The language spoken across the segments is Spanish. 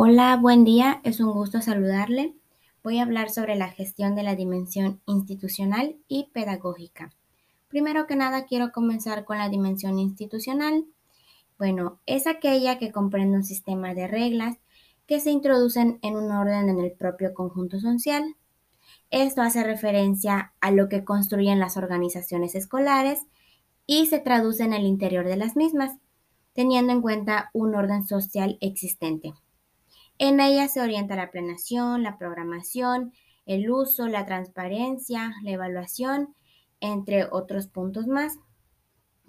Hola, buen día, es un gusto saludarle. Voy a hablar sobre la gestión de la dimensión institucional y pedagógica. Primero que nada, quiero comenzar con la dimensión institucional. Bueno, es aquella que comprende un sistema de reglas que se introducen en un orden en el propio conjunto social. Esto hace referencia a lo que construyen las organizaciones escolares y se traduce en el interior de las mismas, teniendo en cuenta un orden social existente. En ella se orienta la planeación, la programación, el uso, la transparencia, la evaluación, entre otros puntos más.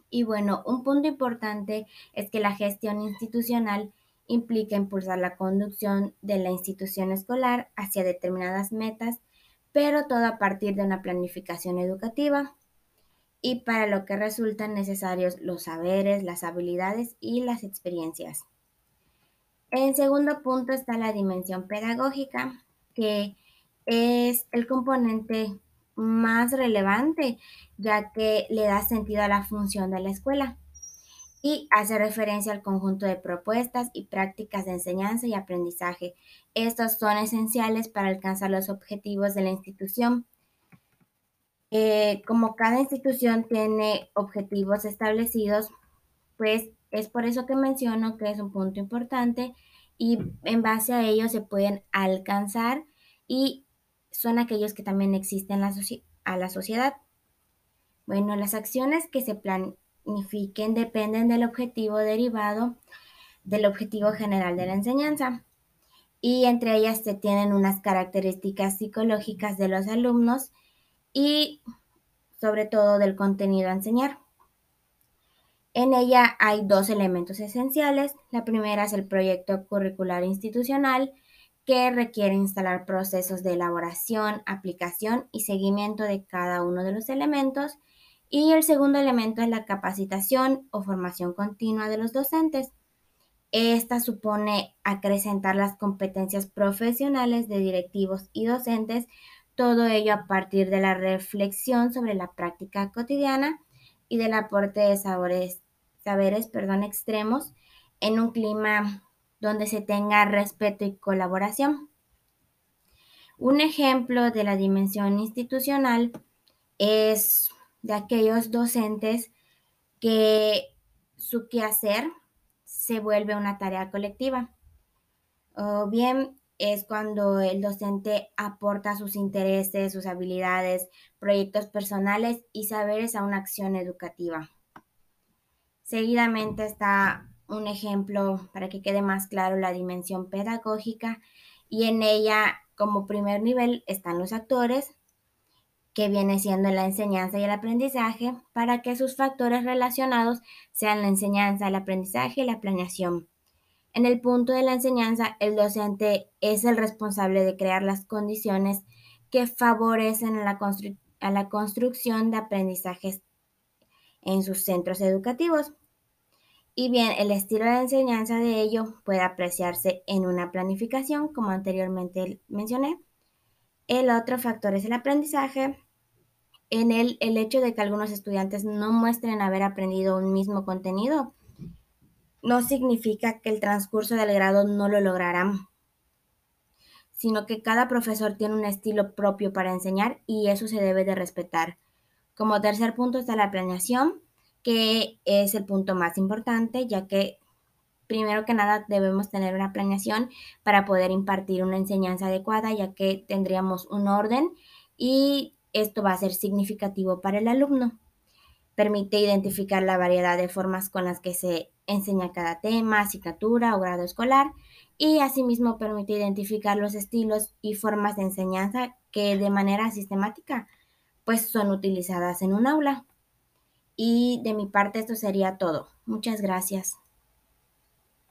Y bueno, un punto importante es que la gestión institucional implica impulsar la conducción de la institución escolar hacia determinadas metas, pero todo a partir de una planificación educativa y para lo que resultan necesarios los saberes, las habilidades y las experiencias. En segundo punto está la dimensión pedagógica, que es el componente más relevante, ya que le da sentido a la función de la escuela y hace referencia al conjunto de propuestas y prácticas de enseñanza y aprendizaje. Estos son esenciales para alcanzar los objetivos de la institución. Eh, como cada institución tiene objetivos establecidos, pues es por eso que menciono que es un punto importante y en base a ellos se pueden alcanzar y son aquellos que también existen a la sociedad. Bueno, las acciones que se planifiquen dependen del objetivo derivado del objetivo general de la enseñanza y entre ellas se tienen unas características psicológicas de los alumnos y sobre todo del contenido a enseñar. En ella hay dos elementos esenciales. La primera es el proyecto curricular institucional, que requiere instalar procesos de elaboración, aplicación y seguimiento de cada uno de los elementos. Y el segundo elemento es la capacitación o formación continua de los docentes. Esta supone acrecentar las competencias profesionales de directivos y docentes, todo ello a partir de la reflexión sobre la práctica cotidiana y del aporte de sabores, saberes perdón, extremos en un clima donde se tenga respeto y colaboración. Un ejemplo de la dimensión institucional es de aquellos docentes que su quehacer se vuelve una tarea colectiva. O bien es cuando el docente aporta sus intereses, sus habilidades, proyectos personales y saberes a una acción educativa. Seguidamente está un ejemplo para que quede más claro la dimensión pedagógica y en ella como primer nivel están los actores, que viene siendo la enseñanza y el aprendizaje, para que sus factores relacionados sean la enseñanza, el aprendizaje y la planeación. En el punto de la enseñanza, el docente es el responsable de crear las condiciones que favorecen a la, a la construcción de aprendizajes en sus centros educativos. Y bien, el estilo de enseñanza de ello puede apreciarse en una planificación, como anteriormente mencioné. El otro factor es el aprendizaje. En el, el hecho de que algunos estudiantes no muestren haber aprendido un mismo contenido no significa que el transcurso del grado no lo lograrán, sino que cada profesor tiene un estilo propio para enseñar y eso se debe de respetar. Como tercer punto está la planeación, que es el punto más importante, ya que primero que nada debemos tener una planeación para poder impartir una enseñanza adecuada, ya que tendríamos un orden y esto va a ser significativo para el alumno. Permite identificar la variedad de formas con las que se enseña cada tema, asignatura o grado escolar y asimismo permite identificar los estilos y formas de enseñanza que de manera sistemática pues son utilizadas en un aula. Y de mi parte esto sería todo. Muchas gracias.